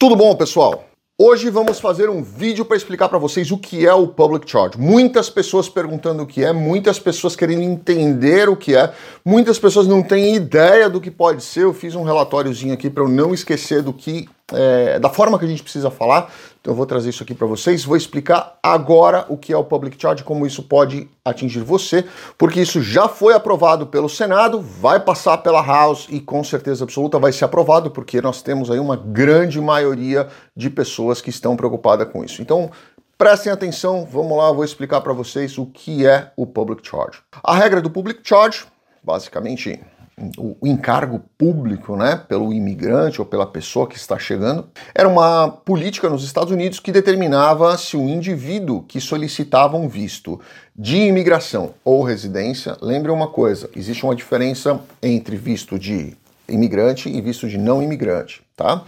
Tudo bom, pessoal? Hoje vamos fazer um vídeo para explicar para vocês o que é o Public Charge. Muitas pessoas perguntando o que é, muitas pessoas querendo entender o que é, muitas pessoas não têm ideia do que pode ser. Eu fiz um relatóriozinho aqui para eu não esquecer do que, é, da forma que a gente precisa falar. Então eu vou trazer isso aqui para vocês, vou explicar agora o que é o Public Charge, como isso pode atingir você, porque isso já foi aprovado pelo Senado, vai passar pela House e com certeza absoluta vai ser aprovado, porque nós temos aí uma grande maioria de pessoas que estão preocupadas com isso. Então, prestem atenção, vamos lá, vou explicar para vocês o que é o Public Charge. A regra do Public Charge, basicamente o encargo público, né, pelo imigrante ou pela pessoa que está chegando, era uma política nos Estados Unidos que determinava se o indivíduo que solicitava um visto de imigração ou residência, lembre uma coisa, existe uma diferença entre visto de imigrante e visto de não imigrante, tá?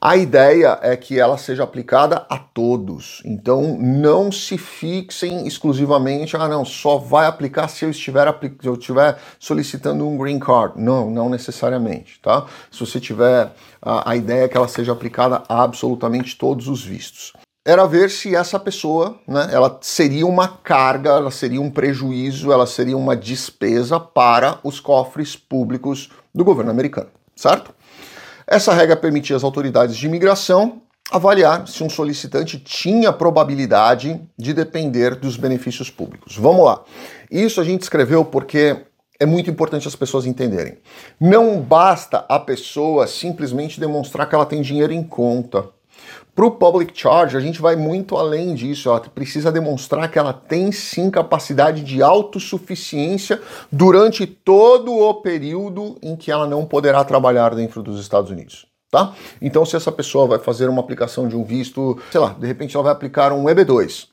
A ideia é que ela seja aplicada a todos. Então não se fixem exclusivamente, ah não, só vai aplicar se eu estiver, se eu estiver solicitando um green card. Não, não necessariamente, tá? Se você tiver a, a ideia é que ela seja aplicada a absolutamente todos os vistos era ver se essa pessoa, né, ela seria uma carga, ela seria um prejuízo, ela seria uma despesa para os cofres públicos do governo americano, certo? Essa regra permitia às autoridades de imigração avaliar se um solicitante tinha probabilidade de depender dos benefícios públicos. Vamos lá. Isso a gente escreveu porque é muito importante as pessoas entenderem. Não basta a pessoa simplesmente demonstrar que ela tem dinheiro em conta. Para o public charge, a gente vai muito além disso. Ela precisa demonstrar que ela tem sim capacidade de autossuficiência durante todo o período em que ela não poderá trabalhar dentro dos Estados Unidos. Tá? Então, se essa pessoa vai fazer uma aplicação de um visto, sei lá, de repente ela vai aplicar um EB2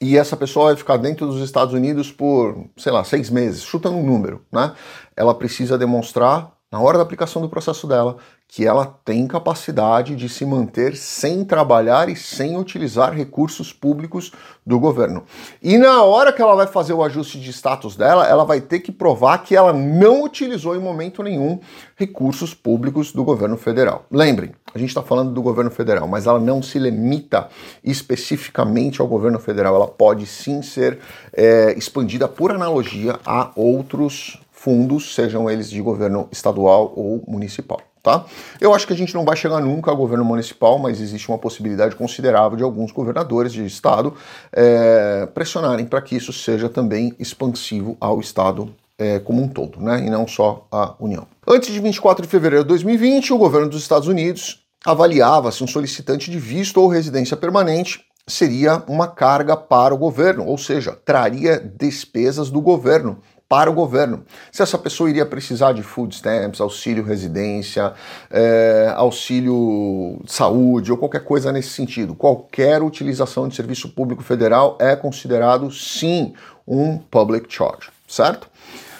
e essa pessoa vai ficar dentro dos Estados Unidos por, sei lá, seis meses, chutando um número, né? Ela precisa demonstrar na hora da aplicação do processo dela, que ela tem capacidade de se manter sem trabalhar e sem utilizar recursos públicos do governo. E na hora que ela vai fazer o ajuste de status dela, ela vai ter que provar que ela não utilizou em momento nenhum recursos públicos do governo federal. Lembrem, a gente está falando do governo federal, mas ela não se limita especificamente ao governo federal. Ela pode sim ser é, expandida por analogia a outros fundos, sejam eles de governo estadual ou municipal. Tá? Eu acho que a gente não vai chegar nunca ao governo municipal, mas existe uma possibilidade considerável de alguns governadores de estado é, pressionarem para que isso seja também expansivo ao estado é, como um todo, né? e não só a União. Antes de 24 de fevereiro de 2020, o governo dos Estados Unidos avaliava se um solicitante de visto ou residência permanente seria uma carga para o governo, ou seja, traria despesas do governo para o governo. Se essa pessoa iria precisar de food stamps, auxílio residência, é, auxílio saúde ou qualquer coisa nesse sentido. Qualquer utilização de serviço público federal é considerado sim um public charge, certo?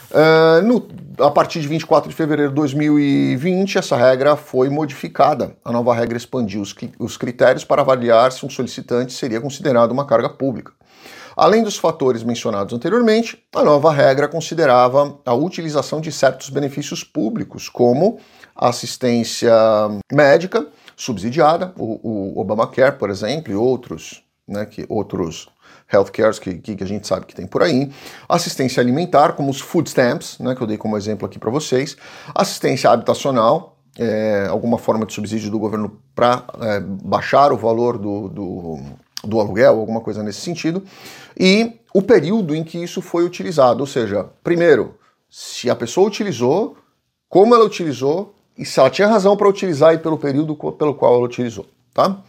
Uh, no, a partir de 24 de fevereiro de 2020, essa regra foi modificada. A nova regra expandiu os, os critérios para avaliar se um solicitante seria considerado uma carga pública. Além dos fatores mencionados anteriormente, a nova regra considerava a utilização de certos benefícios públicos, como assistência médica subsidiada, o, o Obamacare, por exemplo, e outros, né, que outros healthcares que, que, a gente sabe que tem por aí, assistência alimentar, como os food stamps, né, que eu dei como exemplo aqui para vocês, assistência habitacional, é, alguma forma de subsídio do governo para é, baixar o valor do, do do aluguel, alguma coisa nesse sentido, e o período em que isso foi utilizado, ou seja, primeiro, se a pessoa utilizou, como ela utilizou e se ela tinha razão para utilizar e pelo período pelo qual ela utilizou, tá?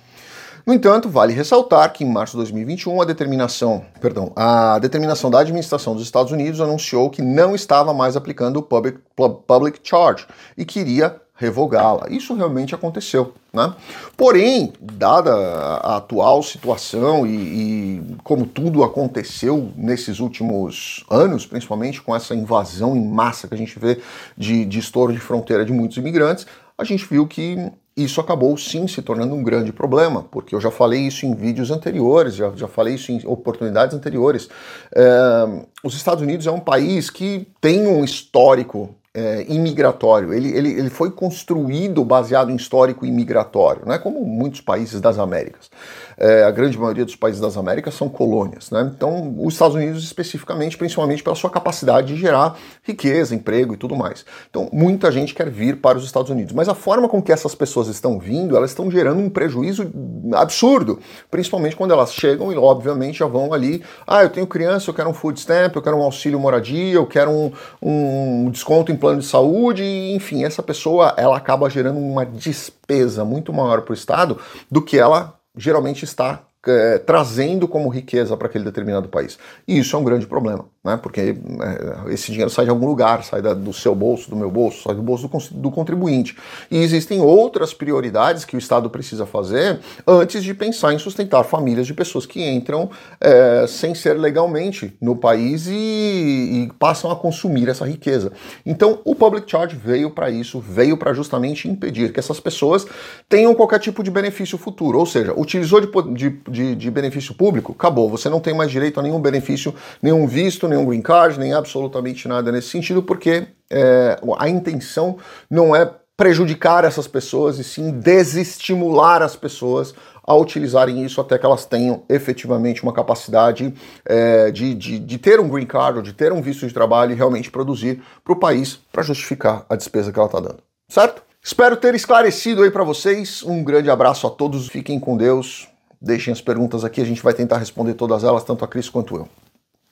No entanto, vale ressaltar que em março de 2021 a determinação, perdão, a determinação da administração dos Estados Unidos anunciou que não estava mais aplicando o public, public charge e queria revogá-la. Isso realmente aconteceu. Né? Porém, dada a atual situação e, e, como tudo aconteceu nesses últimos anos, principalmente com essa invasão em massa que a gente vê de, de estouro de fronteira de muitos imigrantes, a gente viu que isso acabou sim se tornando um grande problema, porque eu já falei isso em vídeos anteriores, já, já falei isso em oportunidades anteriores. É, os Estados Unidos é um país que tem um histórico é, imigratório. Ele, ele, ele foi construído baseado em histórico imigratório, né? como muitos países das Américas. É, a grande maioria dos países das Américas são colônias. Né? Então, os Estados Unidos, especificamente, principalmente pela sua capacidade de gerar riqueza, emprego e tudo mais. Então, muita gente quer vir para os Estados Unidos. Mas a forma com que essas pessoas estão vindo, elas estão gerando um prejuízo absurdo, principalmente quando elas chegam e, obviamente, já vão ali. Ah, eu tenho criança, eu quero um food stamp, eu quero um auxílio moradia, eu quero um, um desconto em plano de saúde, enfim, essa pessoa ela acaba gerando uma despesa muito maior para o Estado do que ela geralmente está é, trazendo como riqueza para aquele determinado país. E isso é um grande problema né? Porque é, esse dinheiro sai de algum lugar, sai da, do seu bolso, do meu bolso, sai do bolso do, do, contribuinte. E existem outras prioridades que o Estado precisa fazer antes de pensar em sustentar famílias de pessoas que entram é, sem ser legalmente no país e, e, passam a consumir essa riqueza. Então, o Public Charge veio para isso, veio para justamente impedir que essas pessoas tenham qualquer tipo de benefício futuro. Ou seja, utilizou de, de, de benefício público, acabou. Você não tem mais direito a nenhum benefício, nenhum visto, nenhum nenhum green card, nem absolutamente nada nesse sentido, porque é, a intenção não é prejudicar essas pessoas e sim desestimular as pessoas a utilizarem isso até que elas tenham efetivamente uma capacidade é, de, de, de, ter um green card ou de ter um visto de trabalho e realmente produzir para o país para justificar a despesa que ela está dando. Certo? Espero ter esclarecido aí para vocês. Um grande abraço a todos, fiquem com Deus. Deixem as perguntas aqui, a gente vai tentar responder todas elas, tanto a Cris quanto eu.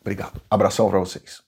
Obrigado. Abração para vocês.